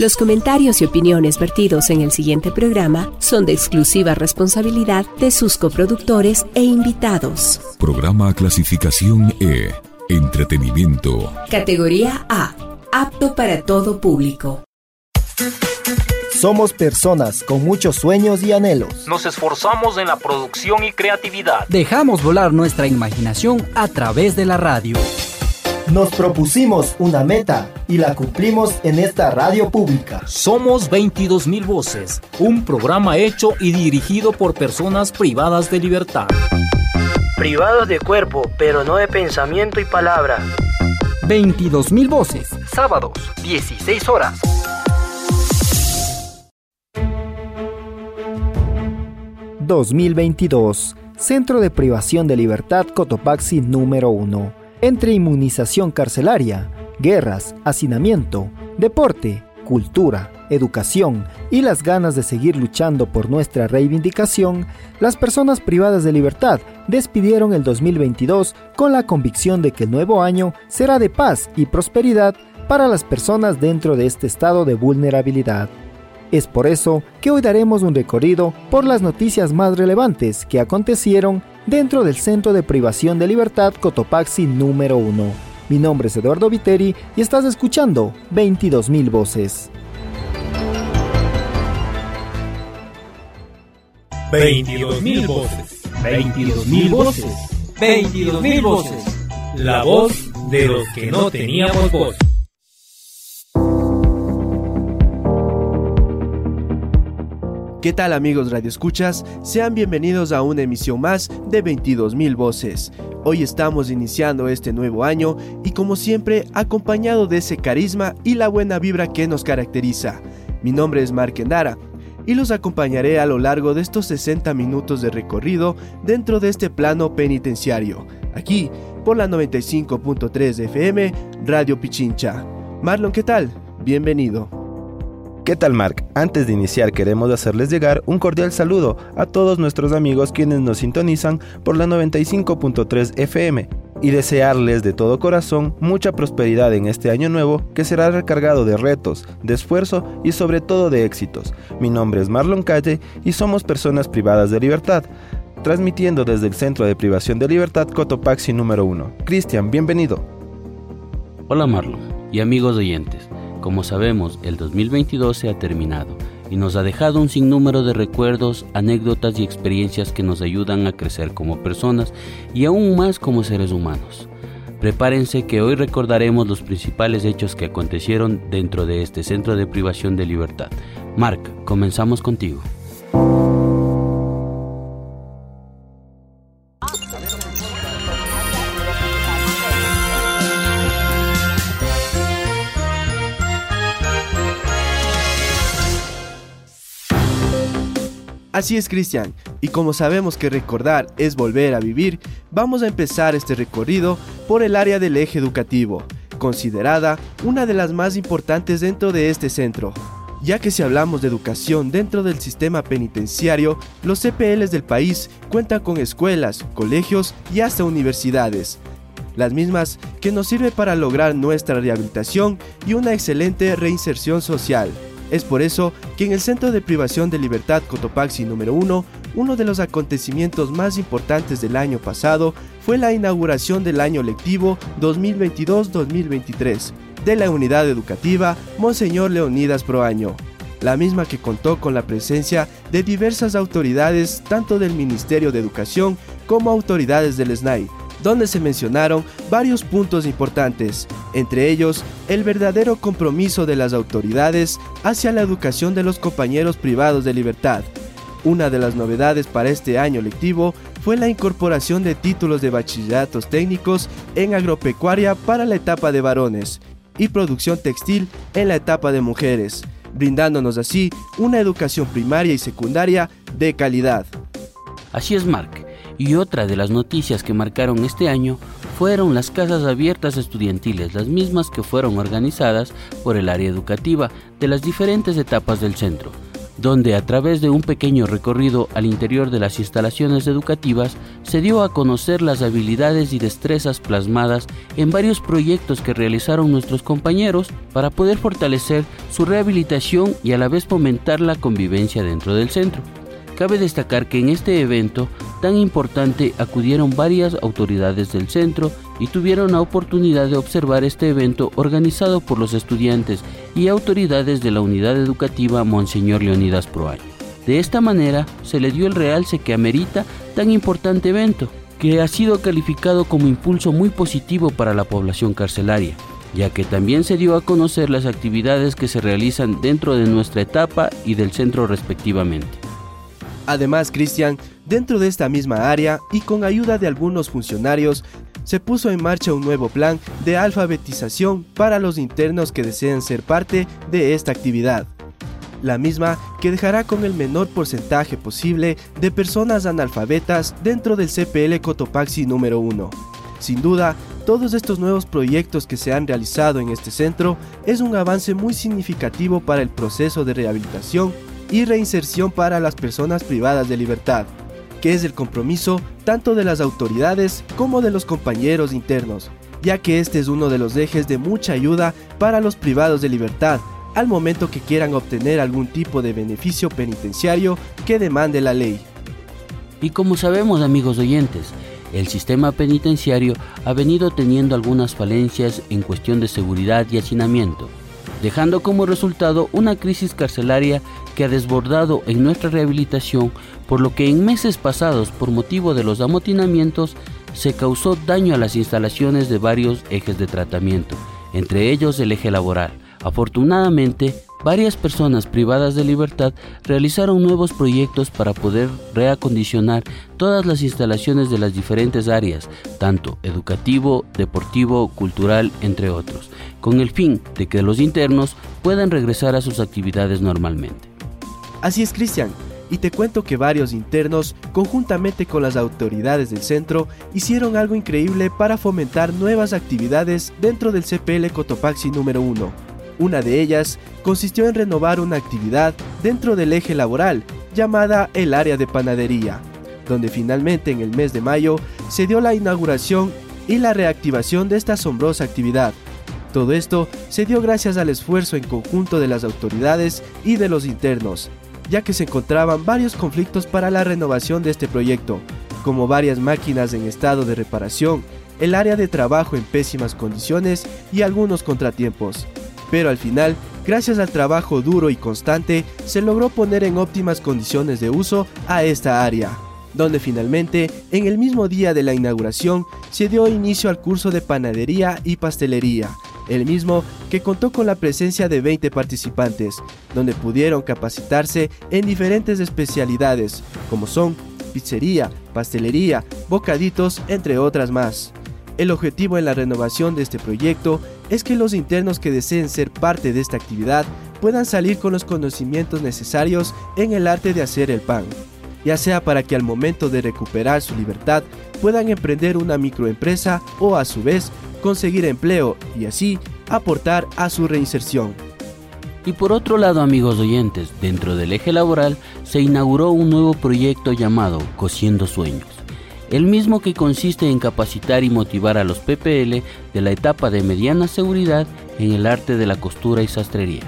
Los comentarios y opiniones vertidos en el siguiente programa son de exclusiva responsabilidad de sus coproductores e invitados. Programa clasificación E. Entretenimiento. Categoría A. Apto para todo público. Somos personas con muchos sueños y anhelos. Nos esforzamos en la producción y creatividad. Dejamos volar nuestra imaginación a través de la radio. Nos propusimos una meta y la cumplimos en esta radio pública. Somos 22.000 Voces, un programa hecho y dirigido por personas privadas de libertad. Privados de cuerpo, pero no de pensamiento y palabra. 22.000 Voces. Sábados, 16 horas. ...2022... Centro de Privación de Libertad Cotopaxi número 1 entre inmunización carcelaria, guerras, hacinamiento, deporte, cultura, educación y las ganas de seguir luchando por nuestra reivindicación, las personas privadas de libertad despidieron el 2022 con la convicción de que el nuevo año será de paz y prosperidad para las personas dentro de este estado de vulnerabilidad. Es por eso que hoy daremos un recorrido por las noticias más relevantes que acontecieron dentro del Centro de Privación de Libertad Cotopaxi número 1. Mi nombre es Eduardo Viteri y estás escuchando 22.000 voces. 22.000 voces. 22.000 voces. 22.000 voces. La voz de los que no teníamos voz. ¿Qué tal amigos Radio Escuchas? Sean bienvenidos a una emisión más de 22.000 voces. Hoy estamos iniciando este nuevo año y como siempre acompañado de ese carisma y la buena vibra que nos caracteriza. Mi nombre es Mark Endara y los acompañaré a lo largo de estos 60 minutos de recorrido dentro de este plano penitenciario, aquí por la 95.3 FM Radio Pichincha. Marlon, ¿qué tal? Bienvenido. ¿Qué tal Mark? Antes de iniciar queremos hacerles llegar un cordial saludo a todos nuestros amigos quienes nos sintonizan por la 95.3 FM y desearles de todo corazón mucha prosperidad en este año nuevo que será recargado de retos, de esfuerzo y sobre todo de éxitos. Mi nombre es Marlon Calle y somos personas privadas de libertad, transmitiendo desde el Centro de Privación de Libertad Cotopaxi número 1. Cristian, bienvenido. Hola Marlon y amigos oyentes. Como sabemos, el 2022 se ha terminado y nos ha dejado un sinnúmero de recuerdos, anécdotas y experiencias que nos ayudan a crecer como personas y aún más como seres humanos. Prepárense que hoy recordaremos los principales hechos que acontecieron dentro de este centro de privación de libertad. Mark, comenzamos contigo. Así es, Cristian, y como sabemos que recordar es volver a vivir, vamos a empezar este recorrido por el área del eje educativo, considerada una de las más importantes dentro de este centro. Ya que si hablamos de educación dentro del sistema penitenciario, los CPLs del país cuentan con escuelas, colegios y hasta universidades, las mismas que nos sirven para lograr nuestra rehabilitación y una excelente reinserción social. Es por eso que en el Centro de Privación de Libertad Cotopaxi número 1, uno de los acontecimientos más importantes del año pasado fue la inauguración del año lectivo 2022-2023 de la unidad educativa Monseñor Leonidas Proaño, la misma que contó con la presencia de diversas autoridades tanto del Ministerio de Educación como autoridades del SNAI, donde se mencionaron varios puntos importantes, entre ellos el verdadero compromiso de las autoridades hacia la educación de los compañeros privados de libertad. Una de las novedades para este año lectivo fue la incorporación de títulos de bachilleratos técnicos en agropecuaria para la etapa de varones y producción textil en la etapa de mujeres, brindándonos así una educación primaria y secundaria de calidad. Así es, Mark. Y otra de las noticias que marcaron este año fueron las casas abiertas estudiantiles, las mismas que fueron organizadas por el área educativa de las diferentes etapas del centro, donde a través de un pequeño recorrido al interior de las instalaciones educativas se dio a conocer las habilidades y destrezas plasmadas en varios proyectos que realizaron nuestros compañeros para poder fortalecer su rehabilitación y a la vez fomentar la convivencia dentro del centro. Cabe destacar que en este evento tan importante acudieron varias autoridades del centro y tuvieron la oportunidad de observar este evento organizado por los estudiantes y autoridades de la unidad educativa Monseñor Leonidas Proaño. De esta manera se le dio el realce que amerita tan importante evento, que ha sido calificado como impulso muy positivo para la población carcelaria, ya que también se dio a conocer las actividades que se realizan dentro de nuestra etapa y del centro respectivamente. Además, Cristian, dentro de esta misma área y con ayuda de algunos funcionarios, se puso en marcha un nuevo plan de alfabetización para los internos que desean ser parte de esta actividad. La misma que dejará con el menor porcentaje posible de personas analfabetas dentro del CPL Cotopaxi número 1. Sin duda, todos estos nuevos proyectos que se han realizado en este centro es un avance muy significativo para el proceso de rehabilitación y reinserción para las personas privadas de libertad, que es el compromiso tanto de las autoridades como de los compañeros internos, ya que este es uno de los ejes de mucha ayuda para los privados de libertad al momento que quieran obtener algún tipo de beneficio penitenciario que demande la ley. Y como sabemos amigos oyentes, el sistema penitenciario ha venido teniendo algunas falencias en cuestión de seguridad y hacinamiento dejando como resultado una crisis carcelaria que ha desbordado en nuestra rehabilitación, por lo que en meses pasados, por motivo de los amotinamientos, se causó daño a las instalaciones de varios ejes de tratamiento, entre ellos el eje laboral. Afortunadamente, varias personas privadas de libertad realizaron nuevos proyectos para poder reacondicionar todas las instalaciones de las diferentes áreas, tanto educativo, deportivo, cultural, entre otros, con el fin de que los internos puedan regresar a sus actividades normalmente. Así es, Cristian. Y te cuento que varios internos, conjuntamente con las autoridades del centro, hicieron algo increíble para fomentar nuevas actividades dentro del CPL Cotopaxi número 1. Una de ellas consistió en renovar una actividad dentro del eje laboral llamada el área de panadería, donde finalmente en el mes de mayo se dio la inauguración y la reactivación de esta asombrosa actividad, todo esto se dio gracias al esfuerzo en conjunto de las autoridades y de los internos, ya que se encontraban varios conflictos para la renovación de este proyecto, como varias máquinas en estado de reparación, el área de trabajo en pésimas condiciones y algunos contratiempos. Pero al final, gracias al trabajo duro y constante, se logró poner en óptimas condiciones de uso a esta área donde finalmente, en el mismo día de la inauguración, se dio inicio al curso de panadería y pastelería, el mismo que contó con la presencia de 20 participantes, donde pudieron capacitarse en diferentes especialidades, como son pizzería, pastelería, bocaditos, entre otras más. El objetivo en la renovación de este proyecto es que los internos que deseen ser parte de esta actividad puedan salir con los conocimientos necesarios en el arte de hacer el pan, ya sea para que al momento de recuperar su libertad puedan emprender una microempresa o a su vez conseguir empleo y así aportar a su reinserción. Y por otro lado, amigos oyentes, dentro del eje laboral se inauguró un nuevo proyecto llamado Cosiendo Sueños, el mismo que consiste en capacitar y motivar a los PPL de la etapa de mediana seguridad en el arte de la costura y sastrería,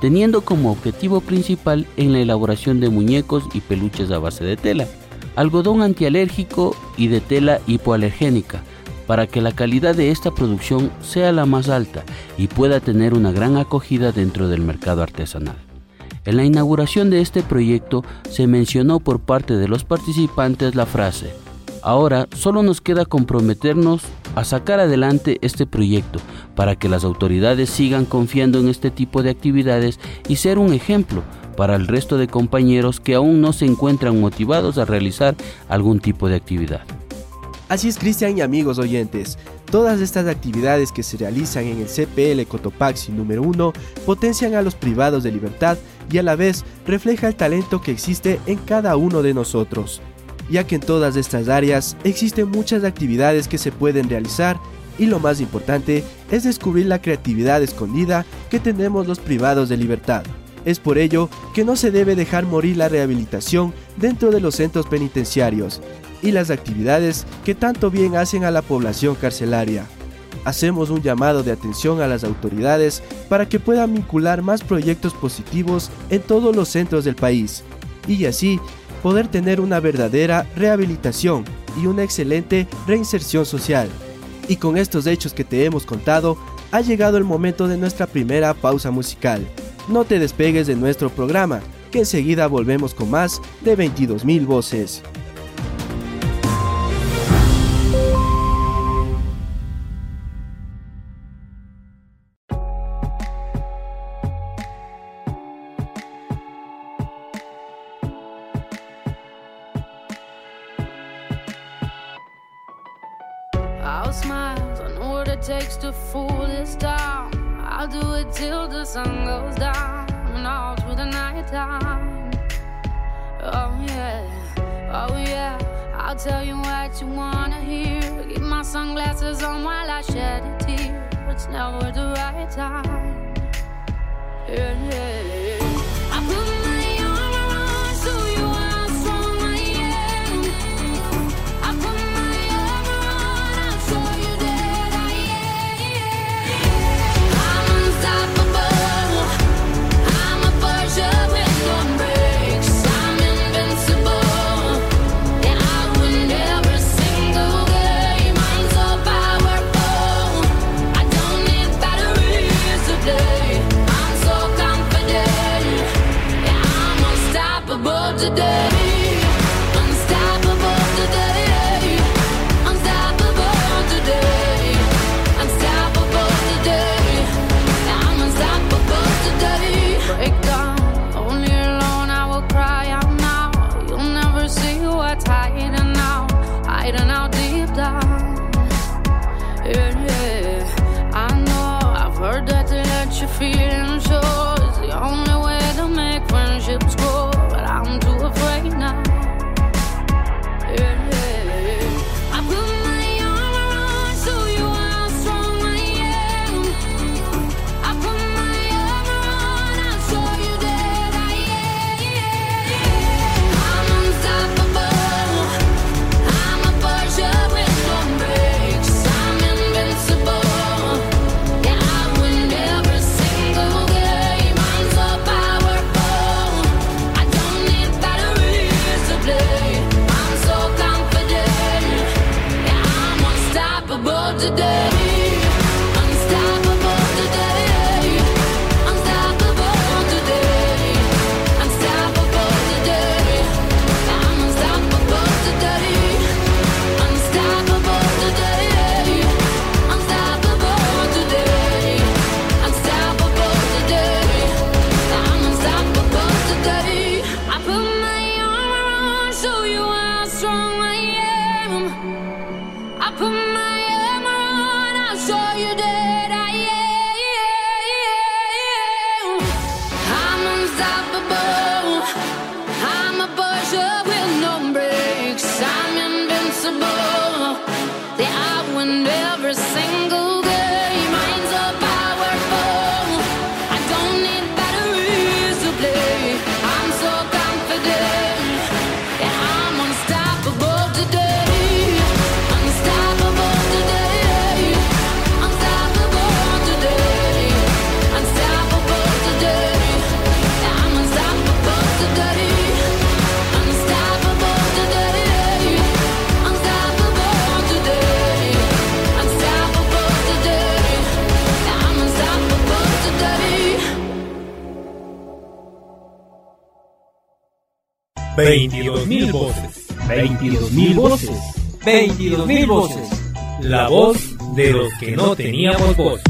teniendo como objetivo principal en la elaboración de muñecos y peluches a base de tela, algodón antialérgico y de tela hipoalergénica, para que la calidad de esta producción sea la más alta y pueda tener una gran acogida dentro del mercado artesanal. En la inauguración de este proyecto se mencionó por parte de los participantes la frase, ahora solo nos queda comprometernos a sacar adelante este proyecto para que las autoridades sigan confiando en este tipo de actividades y ser un ejemplo para el resto de compañeros que aún no se encuentran motivados a realizar algún tipo de actividad. Así es, Cristian y amigos oyentes. Todas estas actividades que se realizan en el CPL Cotopaxi número 1 potencian a los privados de libertad y a la vez refleja el talento que existe en cada uno de nosotros, ya que en todas estas áreas existen muchas actividades que se pueden realizar y lo más importante es descubrir la creatividad escondida que tenemos los privados de libertad. Es por ello que no se debe dejar morir la rehabilitación dentro de los centros penitenciarios y las actividades que tanto bien hacen a la población carcelaria. Hacemos un llamado de atención a las autoridades para que puedan vincular más proyectos positivos en todos los centros del país y así poder tener una verdadera rehabilitación y una excelente reinserción social. Y con estos hechos que te hemos contado, ha llegado el momento de nuestra primera pausa musical. No te despegues de nuestro programa, que enseguida volvemos con más de 22.000 voces. 22.000 voces. 22.000 voces. 22.000 voces. La voz de los que no teníamos voz.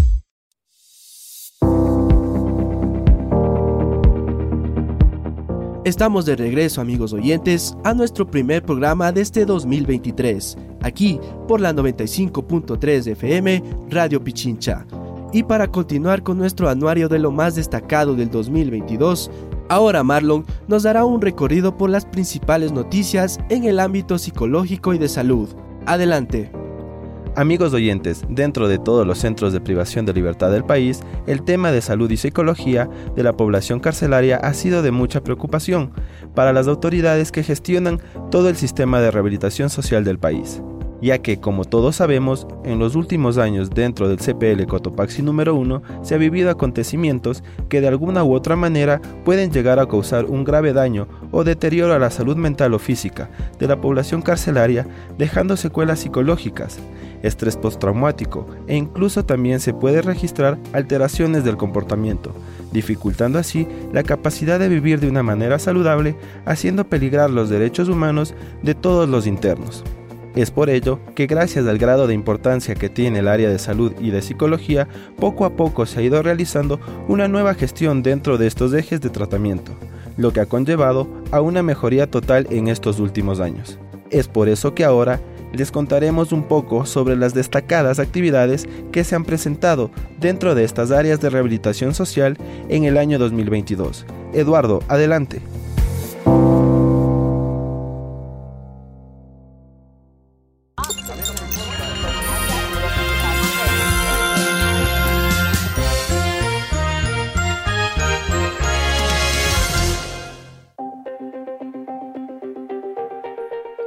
Estamos de regreso amigos oyentes a nuestro primer programa de este 2023, aquí por la 95.3 FM Radio Pichincha. Y para continuar con nuestro anuario de lo más destacado del 2022, ahora Marlon nos dará un recorrido por las principales noticias en el ámbito psicológico y de salud. Adelante. Amigos oyentes, dentro de todos los centros de privación de libertad del país, el tema de salud y psicología de la población carcelaria ha sido de mucha preocupación para las autoridades que gestionan todo el sistema de rehabilitación social del país ya que, como todos sabemos, en los últimos años dentro del CPL Cotopaxi número 1 se ha vivido acontecimientos que de alguna u otra manera pueden llegar a causar un grave daño o deterioro a la salud mental o física de la población carcelaria, dejando secuelas psicológicas, estrés postraumático e incluso también se puede registrar alteraciones del comportamiento, dificultando así la capacidad de vivir de una manera saludable, haciendo peligrar los derechos humanos de todos los internos. Es por ello que gracias al grado de importancia que tiene el área de salud y de psicología, poco a poco se ha ido realizando una nueva gestión dentro de estos ejes de tratamiento, lo que ha conllevado a una mejoría total en estos últimos años. Es por eso que ahora les contaremos un poco sobre las destacadas actividades que se han presentado dentro de estas áreas de rehabilitación social en el año 2022. Eduardo, adelante.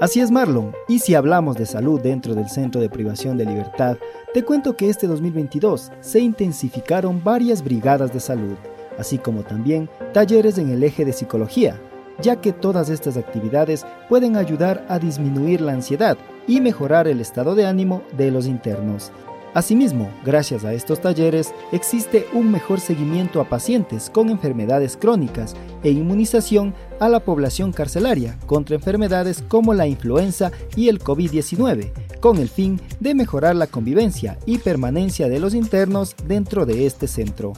Así es Marlon, y si hablamos de salud dentro del Centro de Privación de Libertad, te cuento que este 2022 se intensificaron varias brigadas de salud, así como también talleres en el eje de psicología, ya que todas estas actividades pueden ayudar a disminuir la ansiedad y mejorar el estado de ánimo de los internos. Asimismo, gracias a estos talleres, existe un mejor seguimiento a pacientes con enfermedades crónicas e inmunización a la población carcelaria contra enfermedades como la influenza y el COVID-19, con el fin de mejorar la convivencia y permanencia de los internos dentro de este centro.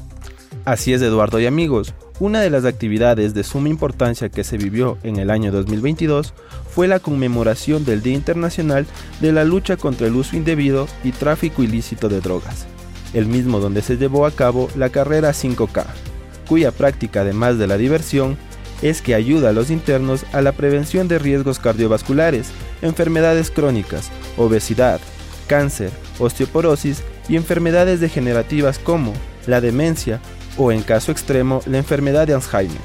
Así es, Eduardo y amigos. Una de las actividades de suma importancia que se vivió en el año 2022 fue la conmemoración del Día Internacional de la Lucha contra el Uso Indebido y Tráfico Ilícito de Drogas, el mismo donde se llevó a cabo la carrera 5K, cuya práctica además de la diversión es que ayuda a los internos a la prevención de riesgos cardiovasculares, enfermedades crónicas, obesidad, cáncer, osteoporosis y enfermedades degenerativas como la demencia o en caso extremo la enfermedad de Alzheimer.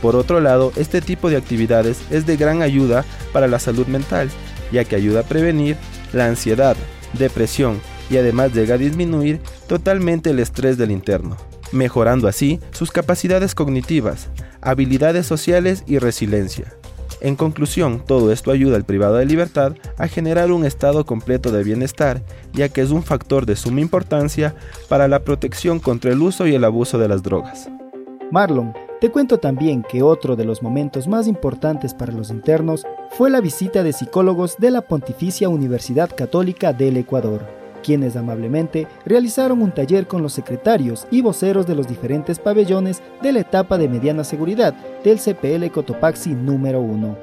Por otro lado, este tipo de actividades es de gran ayuda para la salud mental, ya que ayuda a prevenir la ansiedad, depresión y además llega a disminuir totalmente el estrés del interno, mejorando así sus capacidades cognitivas, habilidades sociales y resiliencia. En conclusión, todo esto ayuda al privado de libertad a generar un estado completo de bienestar, ya que es un factor de suma importancia para la protección contra el uso y el abuso de las drogas. Marlon, te cuento también que otro de los momentos más importantes para los internos fue la visita de psicólogos de la Pontificia Universidad Católica del Ecuador quienes amablemente realizaron un taller con los secretarios y voceros de los diferentes pabellones de la etapa de mediana seguridad del CPL Cotopaxi número 1,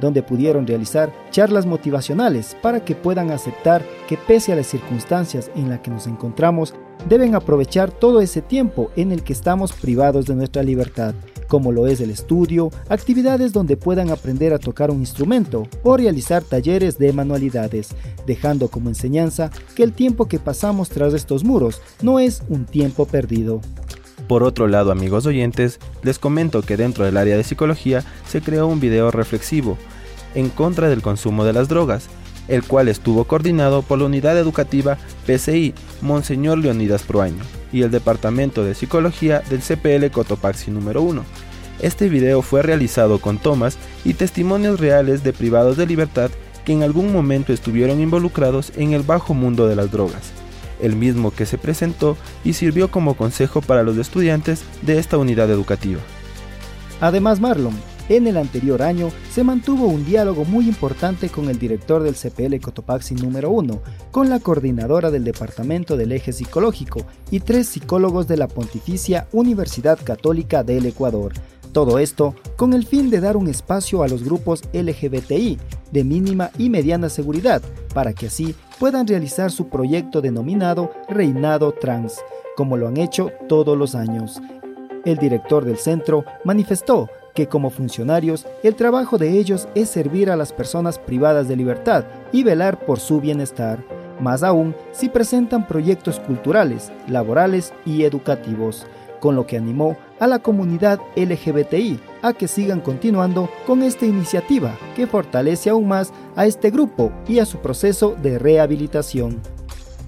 donde pudieron realizar charlas motivacionales para que puedan aceptar que pese a las circunstancias en las que nos encontramos, deben aprovechar todo ese tiempo en el que estamos privados de nuestra libertad como lo es el estudio, actividades donde puedan aprender a tocar un instrumento o realizar talleres de manualidades, dejando como enseñanza que el tiempo que pasamos tras estos muros no es un tiempo perdido. Por otro lado, amigos oyentes, les comento que dentro del área de psicología se creó un video reflexivo en contra del consumo de las drogas, el cual estuvo coordinado por la unidad educativa PCI Monseñor Leonidas Proaño y el Departamento de Psicología del CPL Cotopaxi número 1. Este video fue realizado con tomas y testimonios reales de privados de libertad que en algún momento estuvieron involucrados en el bajo mundo de las drogas, el mismo que se presentó y sirvió como consejo para los estudiantes de esta unidad educativa. Además, Marlon, en el anterior año se mantuvo un diálogo muy importante con el director del CPL Cotopaxi número 1, con la coordinadora del Departamento del Eje Psicológico y tres psicólogos de la Pontificia Universidad Católica del Ecuador. Todo esto con el fin de dar un espacio a los grupos LGBTI de mínima y mediana seguridad, para que así puedan realizar su proyecto denominado Reinado Trans, como lo han hecho todos los años. El director del centro manifestó que como funcionarios el trabajo de ellos es servir a las personas privadas de libertad y velar por su bienestar. más aún si presentan proyectos culturales, laborales y educativos, con lo que animó a la comunidad LGBTI a que sigan continuando con esta iniciativa que fortalece aún más a este grupo y a su proceso de rehabilitación.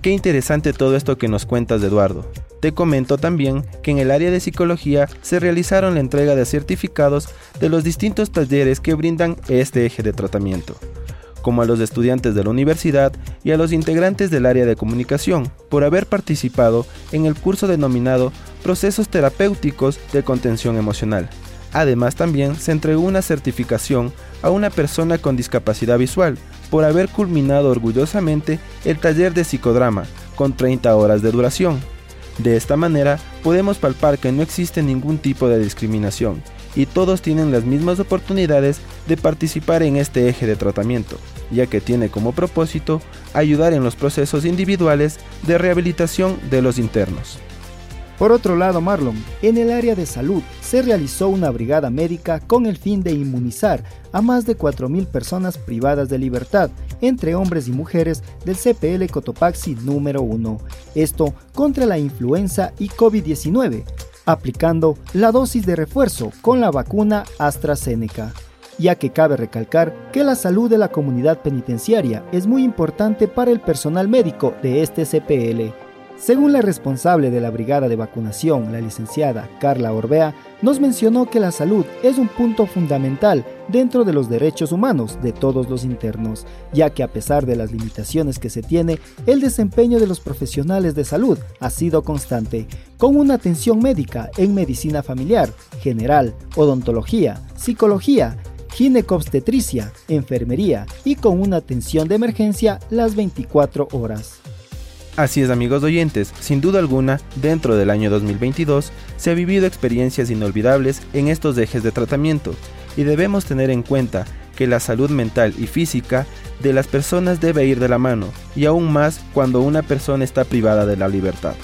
Qué interesante todo esto que nos cuentas, Eduardo. Te comento también que en el área de psicología se realizaron la entrega de certificados de los distintos talleres que brindan este eje de tratamiento, como a los estudiantes de la universidad y a los integrantes del área de comunicación por haber participado en el curso denominado Procesos Terapéuticos de Contención Emocional. Además también se entregó una certificación a una persona con discapacidad visual por haber culminado orgullosamente el taller de psicodrama con 30 horas de duración. De esta manera podemos palpar que no existe ningún tipo de discriminación y todos tienen las mismas oportunidades de participar en este eje de tratamiento, ya que tiene como propósito ayudar en los procesos individuales de rehabilitación de los internos. Por otro lado, Marlon, en el área de salud se realizó una brigada médica con el fin de inmunizar a más de 4.000 personas privadas de libertad, entre hombres y mujeres del CPL Cotopaxi número 1. Esto contra la influenza y COVID-19, aplicando la dosis de refuerzo con la vacuna AstraZeneca ya que cabe recalcar que la salud de la comunidad penitenciaria es muy importante para el personal médico de este CPL. Según la responsable de la brigada de vacunación, la licenciada Carla Orbea, nos mencionó que la salud es un punto fundamental dentro de los derechos humanos de todos los internos, ya que a pesar de las limitaciones que se tiene, el desempeño de los profesionales de salud ha sido constante, con una atención médica en medicina familiar, general, odontología, psicología, ginecobstetricia, enfermería y con una atención de emergencia las 24 horas. Así es amigos oyentes, sin duda alguna, dentro del año 2022 se ha vivido experiencias inolvidables en estos ejes de tratamiento y debemos tener en cuenta que la salud mental y física de las personas debe ir de la mano y aún más cuando una persona está privada de la libertad,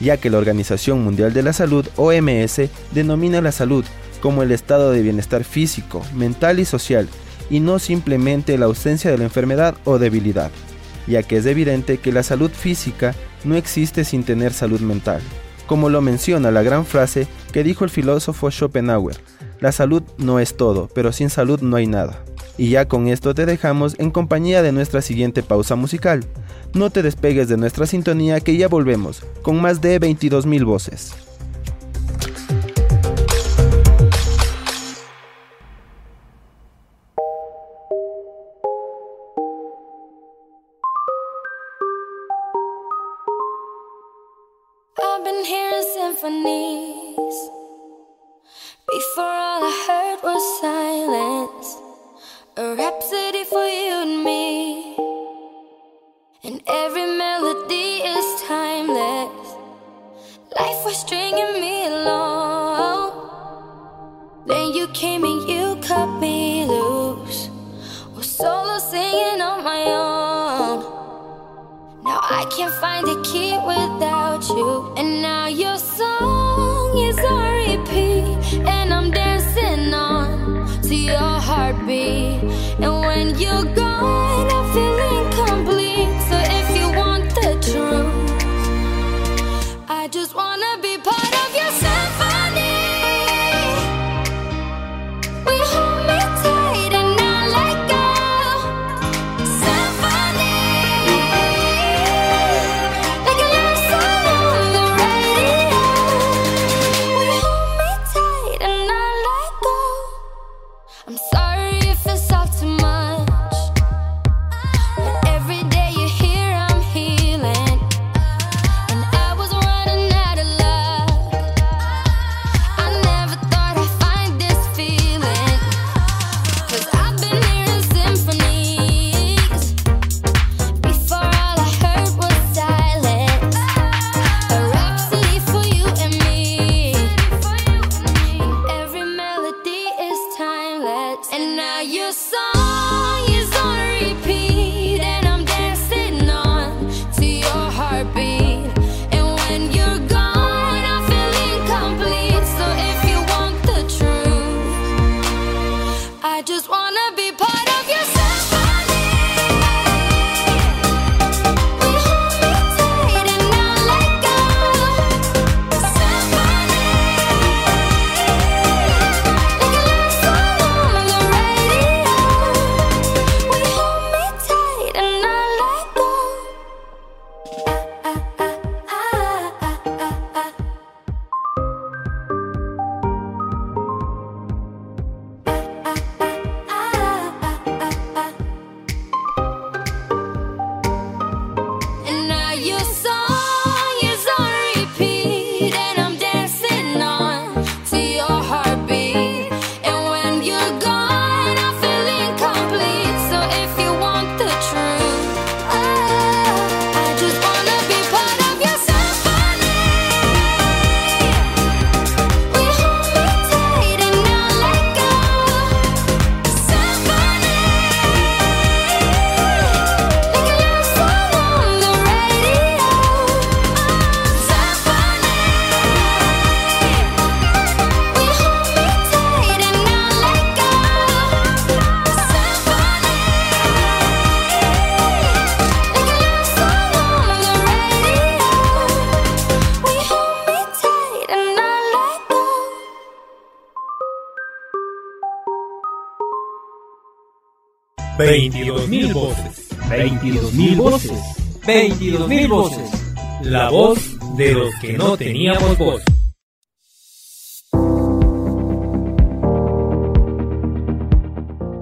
ya que la Organización Mundial de la Salud OMS denomina la salud como el estado de bienestar físico, mental y social y no simplemente la ausencia de la enfermedad o debilidad ya que es evidente que la salud física no existe sin tener salud mental, como lo menciona la gran frase que dijo el filósofo Schopenhauer, la salud no es todo, pero sin salud no hay nada. Y ya con esto te dejamos en compañía de nuestra siguiente pausa musical. No te despegues de nuestra sintonía que ya volvemos, con más de 22.000 voces. Can't find a key without you. And now your song is on repeat. And I'm dancing on to your heartbeat. And when you're gone, just wanna be part 22.000 voces. La voz de los que no teníamos voz.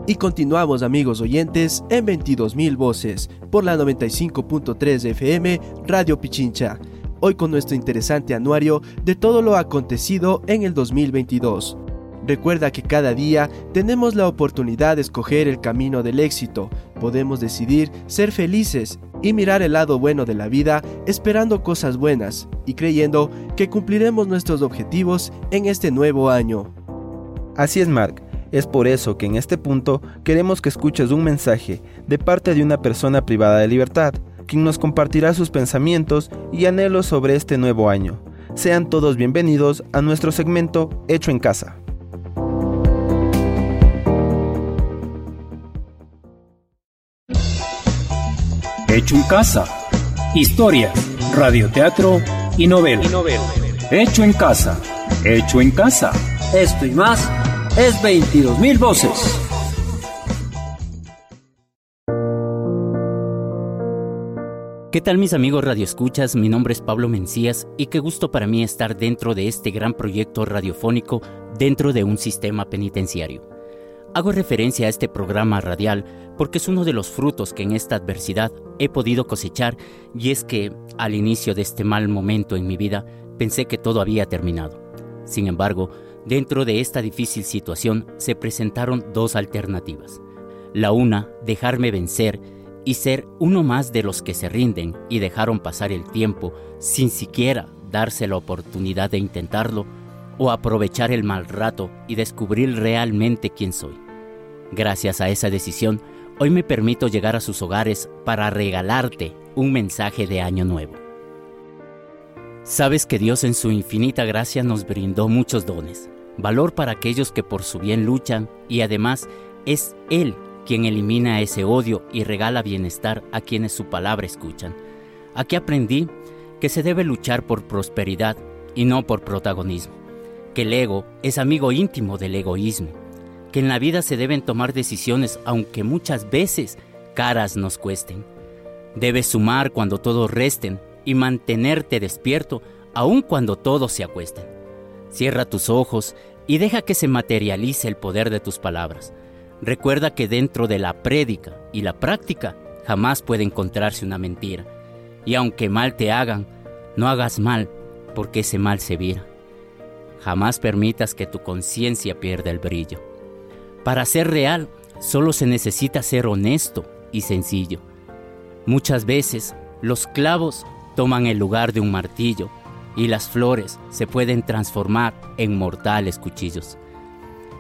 Y continuamos amigos oyentes en 22.000 voces por la 95.3 FM Radio Pichincha. Hoy con nuestro interesante anuario de todo lo acontecido en el 2022. Recuerda que cada día tenemos la oportunidad de escoger el camino del éxito. Podemos decidir ser felices y mirar el lado bueno de la vida esperando cosas buenas y creyendo que cumpliremos nuestros objetivos en este nuevo año. Así es, Mark. Es por eso que en este punto queremos que escuches un mensaje de parte de una persona privada de libertad, quien nos compartirá sus pensamientos y anhelos sobre este nuevo año. Sean todos bienvenidos a nuestro segmento Hecho en Casa. Hecho en casa. Historia, radioteatro y novela. Hecho en casa. Hecho en casa. Esto y más es 22.000 voces. ¿Qué tal mis amigos radioescuchas? Mi nombre es Pablo Mencías y qué gusto para mí estar dentro de este gran proyecto radiofónico dentro de un sistema penitenciario. Hago referencia a este programa radial porque es uno de los frutos que en esta adversidad he podido cosechar y es que al inicio de este mal momento en mi vida pensé que todo había terminado. Sin embargo, dentro de esta difícil situación se presentaron dos alternativas. La una, dejarme vencer y ser uno más de los que se rinden y dejaron pasar el tiempo sin siquiera darse la oportunidad de intentarlo o aprovechar el mal rato y descubrir realmente quién soy. Gracias a esa decisión, hoy me permito llegar a sus hogares para regalarte un mensaje de año nuevo. Sabes que Dios en su infinita gracia nos brindó muchos dones, valor para aquellos que por su bien luchan y además es Él quien elimina ese odio y regala bienestar a quienes su palabra escuchan. Aquí aprendí que se debe luchar por prosperidad y no por protagonismo, que el ego es amigo íntimo del egoísmo, que en la vida se deben tomar decisiones aunque muchas veces caras nos cuesten. Debes sumar cuando todos resten y mantenerte despierto aun cuando todos se acuesten. Cierra tus ojos y deja que se materialice el poder de tus palabras. Recuerda que dentro de la prédica y la práctica jamás puede encontrarse una mentira. Y aunque mal te hagan, no hagas mal, porque ese mal se vira. Jamás permitas que tu conciencia pierda el brillo. Para ser real, solo se necesita ser honesto y sencillo. Muchas veces, los clavos toman el lugar de un martillo y las flores se pueden transformar en mortales cuchillos.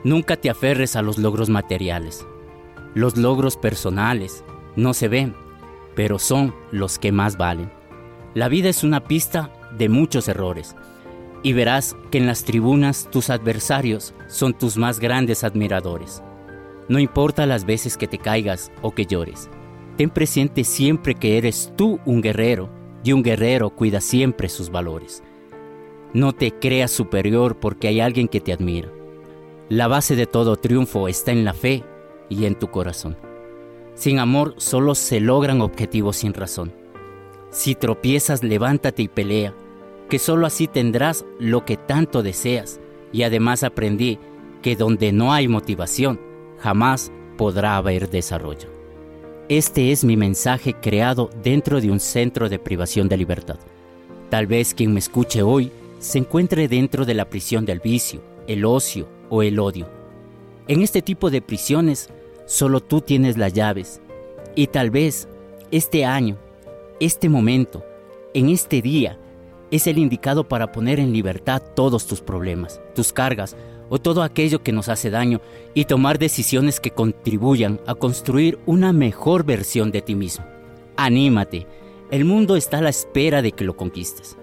Nunca te aferres a los logros materiales. Los logros personales no se ven, pero son los que más valen. La vida es una pista de muchos errores y verás que en las tribunas tus adversarios son tus más grandes admiradores. No importa las veces que te caigas o que llores, ten presente siempre que eres tú un guerrero y un guerrero cuida siempre sus valores. No te creas superior porque hay alguien que te admira. La base de todo triunfo está en la fe y en tu corazón. Sin amor solo se logran objetivos sin razón. Si tropiezas, levántate y pelea, que solo así tendrás lo que tanto deseas. Y además aprendí que donde no hay motivación, jamás podrá haber desarrollo. Este es mi mensaje creado dentro de un centro de privación de libertad. Tal vez quien me escuche hoy se encuentre dentro de la prisión del vicio, el ocio, o el odio. En este tipo de prisiones solo tú tienes las llaves y tal vez este año, este momento, en este día, es el indicado para poner en libertad todos tus problemas, tus cargas o todo aquello que nos hace daño y tomar decisiones que contribuyan a construir una mejor versión de ti mismo. Anímate, el mundo está a la espera de que lo conquistes.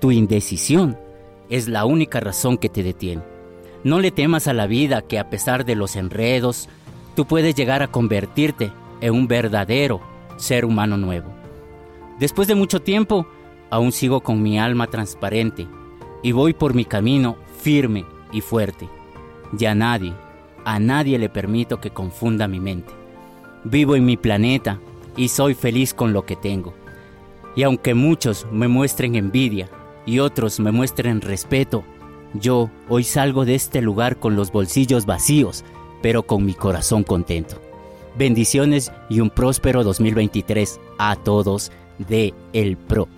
Tu indecisión es la única razón que te detiene. No le temas a la vida que a pesar de los enredos, tú puedes llegar a convertirte en un verdadero ser humano nuevo. Después de mucho tiempo, aún sigo con mi alma transparente y voy por mi camino firme y fuerte. Y a nadie, a nadie le permito que confunda mi mente. Vivo en mi planeta y soy feliz con lo que tengo. Y aunque muchos me muestren envidia y otros me muestren respeto, yo hoy salgo de este lugar con los bolsillos vacíos, pero con mi corazón contento. Bendiciones y un próspero 2023 a todos de El Pro.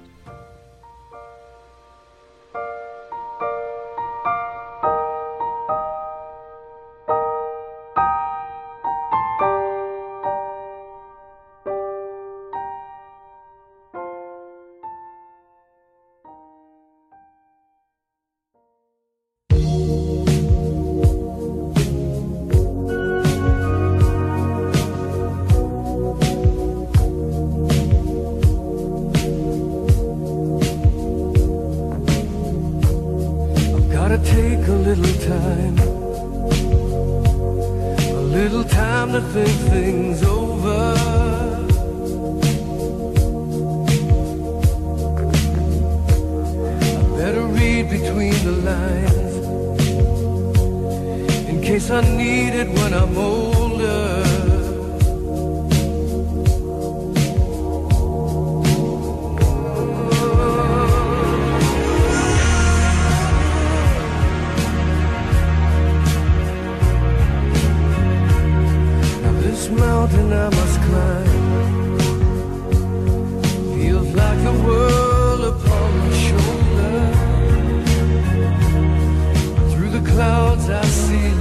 assim.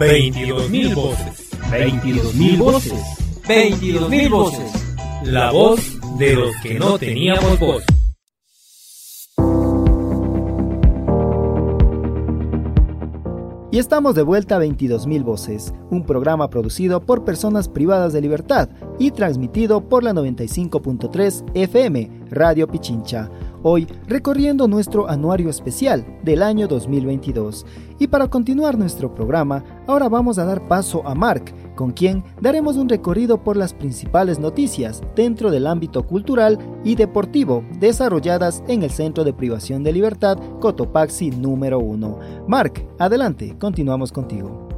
22.000 voces. 22.000 voces. 22.000 voces. La voz de los que no teníamos voz. Y estamos de vuelta a 22.000 Voces, un programa producido por personas privadas de libertad y transmitido por la 95.3 FM, Radio Pichincha. Hoy recorriendo nuestro anuario especial del año 2022. Y para continuar nuestro programa, ahora vamos a dar paso a Mark, con quien daremos un recorrido por las principales noticias dentro del ámbito cultural y deportivo desarrolladas en el Centro de Privación de Libertad Cotopaxi número 1. Mark, adelante, continuamos contigo.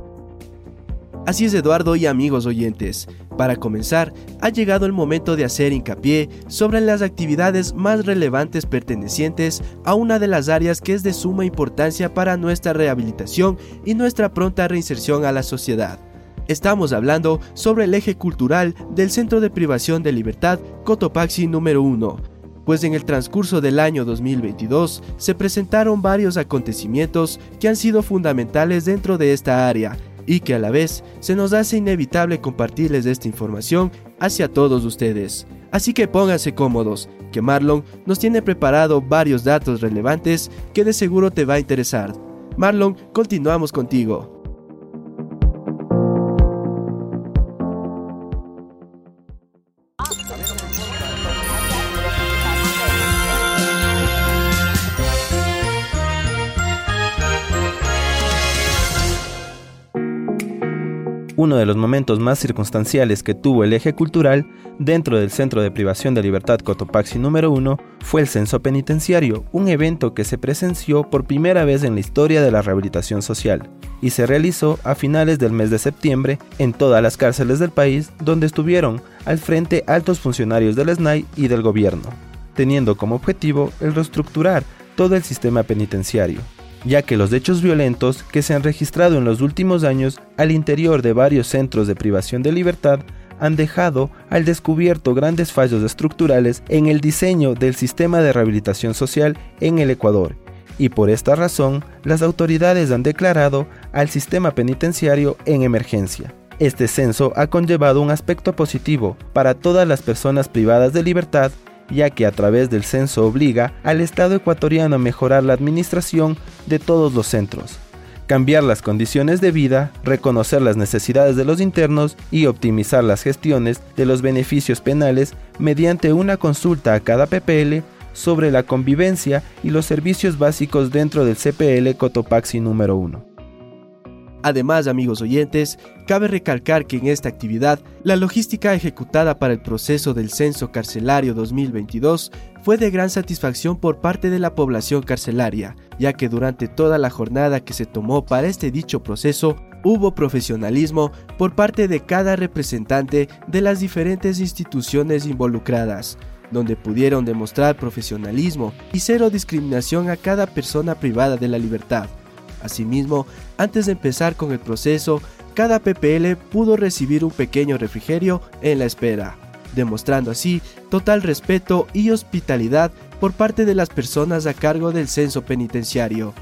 Así es Eduardo y amigos oyentes. Para comenzar, ha llegado el momento de hacer hincapié sobre las actividades más relevantes pertenecientes a una de las áreas que es de suma importancia para nuestra rehabilitación y nuestra pronta reinserción a la sociedad. Estamos hablando sobre el eje cultural del Centro de Privación de Libertad Cotopaxi número 1, pues en el transcurso del año 2022 se presentaron varios acontecimientos que han sido fundamentales dentro de esta área y que a la vez se nos hace inevitable compartirles esta información hacia todos ustedes. Así que pónganse cómodos, que Marlon nos tiene preparado varios datos relevantes que de seguro te va a interesar. Marlon, continuamos contigo. Uno de los momentos más circunstanciales que tuvo el eje cultural dentro del Centro de Privación de Libertad Cotopaxi número 1 fue el censo penitenciario, un evento que se presenció por primera vez en la historia de la rehabilitación social y se realizó a finales del mes de septiembre en todas las cárceles del país donde estuvieron al frente altos funcionarios del SNAI y del gobierno, teniendo como objetivo el reestructurar todo el sistema penitenciario ya que los hechos violentos que se han registrado en los últimos años al interior de varios centros de privación de libertad han dejado al descubierto grandes fallos estructurales en el diseño del sistema de rehabilitación social en el Ecuador, y por esta razón las autoridades han declarado al sistema penitenciario en emergencia. Este censo ha conllevado un aspecto positivo para todas las personas privadas de libertad ya que a través del censo obliga al Estado ecuatoriano a mejorar la administración de todos los centros, cambiar las condiciones de vida, reconocer las necesidades de los internos y optimizar las gestiones de los beneficios penales mediante una consulta a cada PPL sobre la convivencia y los servicios básicos dentro del CPL Cotopaxi número 1. Además, amigos oyentes, cabe recalcar que en esta actividad, la logística ejecutada para el proceso del Censo Carcelario 2022 fue de gran satisfacción por parte de la población carcelaria, ya que durante toda la jornada que se tomó para este dicho proceso, hubo profesionalismo por parte de cada representante de las diferentes instituciones involucradas, donde pudieron demostrar profesionalismo y cero discriminación a cada persona privada de la libertad. Asimismo, antes de empezar con el proceso, cada PPL pudo recibir un pequeño refrigerio en la espera, demostrando así total respeto y hospitalidad por parte de las personas a cargo del censo penitenciario.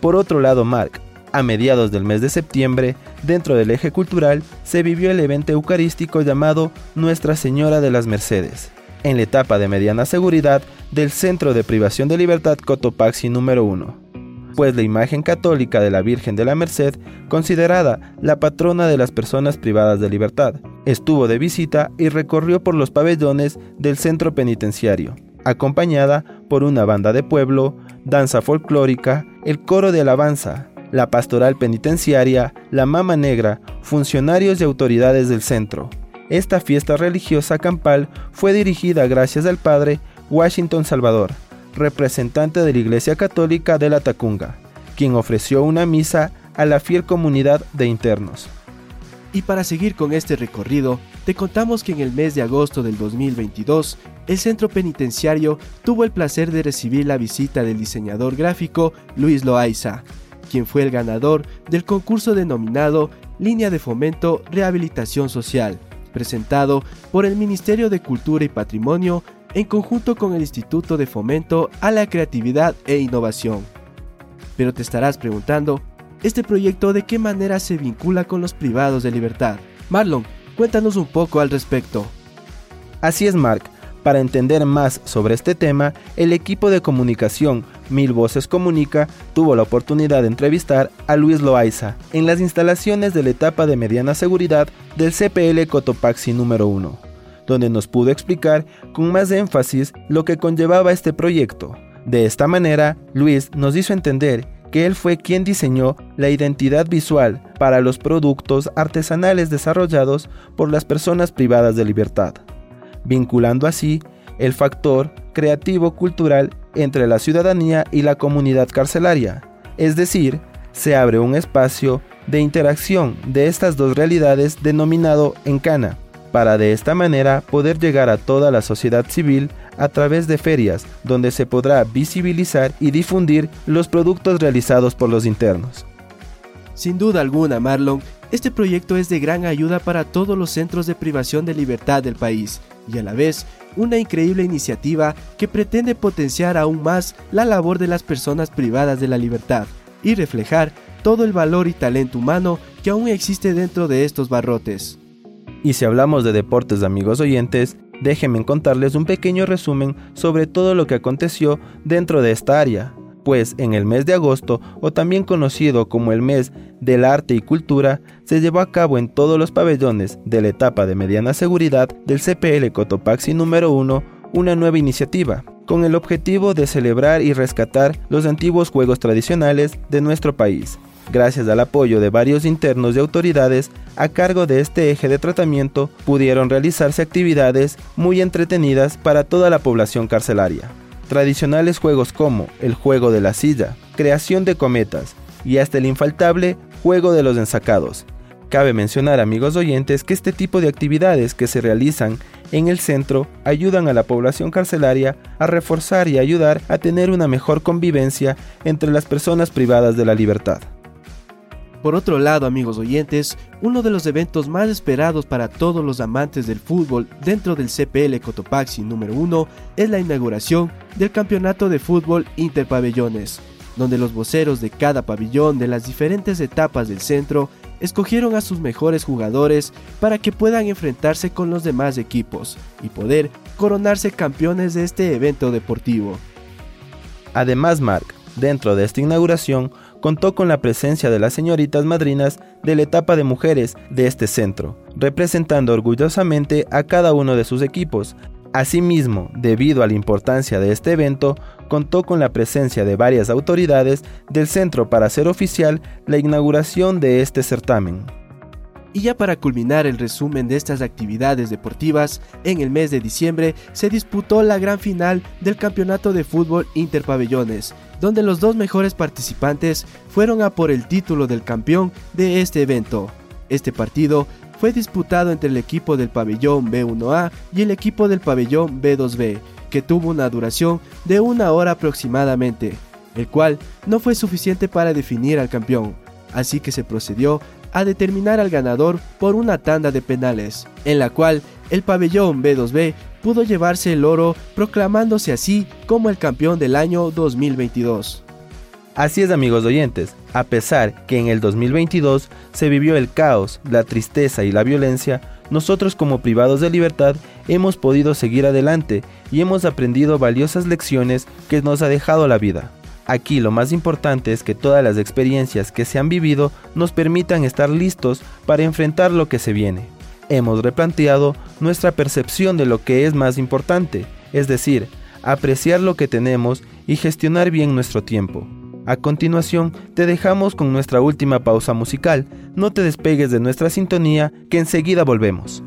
Por otro lado, Mark, a mediados del mes de septiembre, dentro del eje cultural, se vivió el evento eucarístico llamado Nuestra Señora de las Mercedes, en la etapa de mediana seguridad del Centro de Privación de Libertad Cotopaxi número 1 pues la imagen católica de la Virgen de la Merced, considerada la patrona de las personas privadas de libertad, estuvo de visita y recorrió por los pabellones del centro penitenciario, acompañada por una banda de pueblo, danza folclórica, el coro de alabanza, la pastoral penitenciaria, la mama negra, funcionarios y autoridades del centro. Esta fiesta religiosa campal fue dirigida gracias al padre Washington Salvador, representante de la Iglesia Católica de la Tacunga, quien ofreció una misa a la fiel comunidad de internos. Y para seguir con este recorrido, te contamos que en el mes de agosto del 2022, el centro penitenciario tuvo el placer de recibir la visita del diseñador gráfico Luis Loaiza, quien fue el ganador del concurso denominado Línea de Fomento Rehabilitación Social, presentado por el Ministerio de Cultura y Patrimonio en conjunto con el Instituto de Fomento a la Creatividad e Innovación. Pero te estarás preguntando, este proyecto de qué manera se vincula con los privados de libertad. Marlon, cuéntanos un poco al respecto. Así es, Mark. Para entender más sobre este tema, el equipo de comunicación Mil Voces Comunica tuvo la oportunidad de entrevistar a Luis Loaiza en las instalaciones de la etapa de mediana seguridad del CPL Cotopaxi número 1, donde nos pudo explicar con más énfasis lo que conllevaba este proyecto. De esta manera, Luis nos hizo entender que él fue quien diseñó la identidad visual para los productos artesanales desarrollados por las personas privadas de libertad vinculando así el factor creativo-cultural entre la ciudadanía y la comunidad carcelaria. Es decir, se abre un espacio de interacción de estas dos realidades denominado Encana, para de esta manera poder llegar a toda la sociedad civil a través de ferias donde se podrá visibilizar y difundir los productos realizados por los internos. Sin duda alguna, Marlon, este proyecto es de gran ayuda para todos los centros de privación de libertad del país y a la vez una increíble iniciativa que pretende potenciar aún más la labor de las personas privadas de la libertad y reflejar todo el valor y talento humano que aún existe dentro de estos barrotes. Y si hablamos de deportes, amigos oyentes, déjenme contarles un pequeño resumen sobre todo lo que aconteció dentro de esta área, pues en el mes de agosto, o también conocido como el mes del arte y cultura, se llevó a cabo en todos los pabellones de la etapa de mediana seguridad del CPL Cotopaxi número 1 una nueva iniciativa, con el objetivo de celebrar y rescatar los antiguos juegos tradicionales de nuestro país. Gracias al apoyo de varios internos y autoridades a cargo de este eje de tratamiento, pudieron realizarse actividades muy entretenidas para toda la población carcelaria. Tradicionales juegos como el juego de la silla, creación de cometas y hasta el infaltable juego de los ensacados. Cabe mencionar, amigos oyentes, que este tipo de actividades que se realizan en el centro ayudan a la población carcelaria a reforzar y ayudar a tener una mejor convivencia entre las personas privadas de la libertad. Por otro lado, amigos oyentes, uno de los eventos más esperados para todos los amantes del fútbol dentro del CPL Cotopaxi número 1 es la inauguración del Campeonato de Fútbol Interpabellones, donde los voceros de cada pabellón de las diferentes etapas del centro escogieron a sus mejores jugadores para que puedan enfrentarse con los demás equipos y poder coronarse campeones de este evento deportivo. Además, Mark, dentro de esta inauguración, contó con la presencia de las señoritas madrinas de la etapa de mujeres de este centro, representando orgullosamente a cada uno de sus equipos. Asimismo, debido a la importancia de este evento, contó con la presencia de varias autoridades del centro para hacer oficial la inauguración de este certamen. Y ya para culminar el resumen de estas actividades deportivas, en el mes de diciembre se disputó la gran final del Campeonato de Fútbol Interpabellones, donde los dos mejores participantes fueron a por el título del campeón de este evento. Este partido fue disputado entre el equipo del pabellón B1A y el equipo del pabellón B2B, que tuvo una duración de una hora aproximadamente, el cual no fue suficiente para definir al campeón, así que se procedió a determinar al ganador por una tanda de penales, en la cual el pabellón B2B pudo llevarse el oro proclamándose así como el campeón del año 2022. Así es amigos oyentes, a pesar que en el 2022 se vivió el caos, la tristeza y la violencia, nosotros como privados de libertad hemos podido seguir adelante y hemos aprendido valiosas lecciones que nos ha dejado la vida. Aquí lo más importante es que todas las experiencias que se han vivido nos permitan estar listos para enfrentar lo que se viene. Hemos replanteado nuestra percepción de lo que es más importante, es decir, apreciar lo que tenemos y gestionar bien nuestro tiempo. A continuación, te dejamos con nuestra última pausa musical. No te despegues de nuestra sintonía, que enseguida volvemos.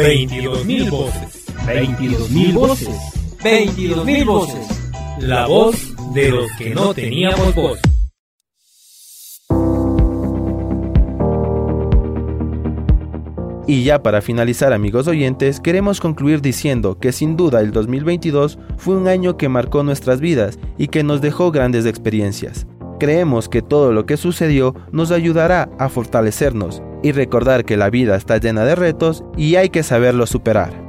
22.000 voces. 22.000 voces. 22.000 voces. La voz de los que no teníamos voz. Y ya para finalizar amigos oyentes, queremos concluir diciendo que sin duda el 2022 fue un año que marcó nuestras vidas y que nos dejó grandes experiencias. Creemos que todo lo que sucedió nos ayudará a fortalecernos y recordar que la vida está llena de retos y hay que saberlo superar.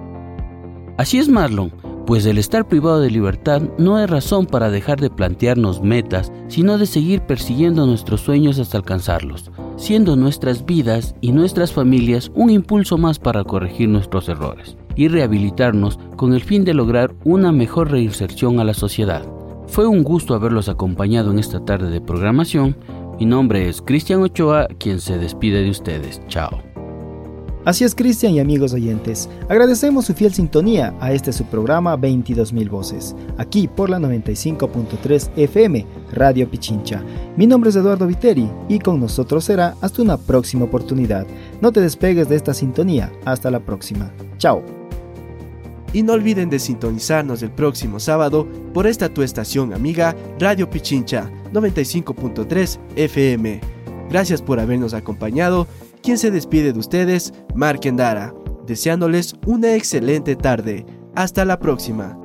Así es Marlon, pues el estar privado de libertad no es razón para dejar de plantearnos metas, sino de seguir persiguiendo nuestros sueños hasta alcanzarlos, siendo nuestras vidas y nuestras familias un impulso más para corregir nuestros errores y rehabilitarnos con el fin de lograr una mejor reinserción a la sociedad. Fue un gusto haberlos acompañado en esta tarde de programación. Mi nombre es Cristian Ochoa, quien se despide de ustedes. Chao. Así es, Cristian y amigos oyentes. Agradecemos su fiel sintonía a este su programa 22.000 Voces, aquí por la 95.3 FM, Radio Pichincha. Mi nombre es Eduardo Viteri y con nosotros será hasta una próxima oportunidad. No te despegues de esta sintonía. Hasta la próxima. Chao. Y no olviden de sintonizarnos el próximo sábado por esta tu estación amiga Radio Pichincha 95.3 FM. Gracias por habernos acompañado. Quien se despide de ustedes, Mark Endara, deseándoles una excelente tarde. Hasta la próxima.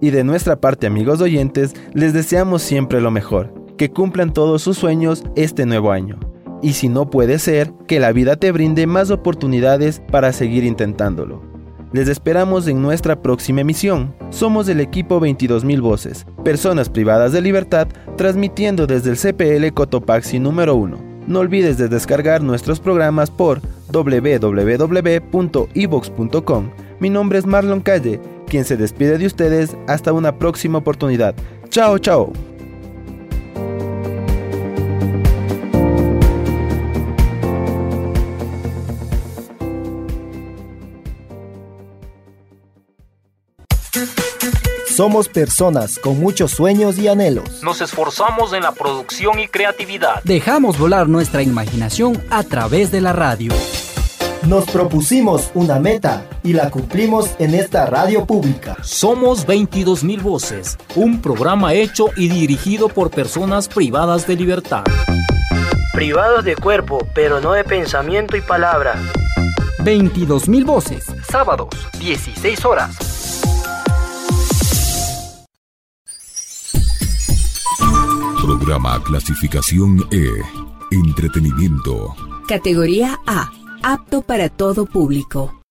Y de nuestra parte amigos oyentes, les deseamos siempre lo mejor, que cumplan todos sus sueños este nuevo año. Y si no puede ser, que la vida te brinde más oportunidades para seguir intentándolo. Les esperamos en nuestra próxima emisión. Somos el equipo 22.000 Voces, personas privadas de libertad, transmitiendo desde el CPL Cotopaxi número 1. No olvides de descargar nuestros programas por www.evox.com. Mi nombre es Marlon Calle, quien se despide de ustedes hasta una próxima oportunidad. Chao, chao. Somos personas con muchos sueños y anhelos. Nos esforzamos en la producción y creatividad. Dejamos volar nuestra imaginación a través de la radio. Nos propusimos una meta y la cumplimos en esta radio pública. Somos 22.000 Voces, un programa hecho y dirigido por personas privadas de libertad. Privados de cuerpo, pero no de pensamiento y palabra. 22.000 Voces, sábados, 16 horas. Programa clasificación E. Entretenimiento. Categoría A. Apto para todo público.